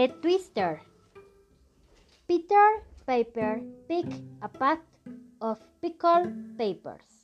The Twister. Peter Piper picked a pack of pickled papers.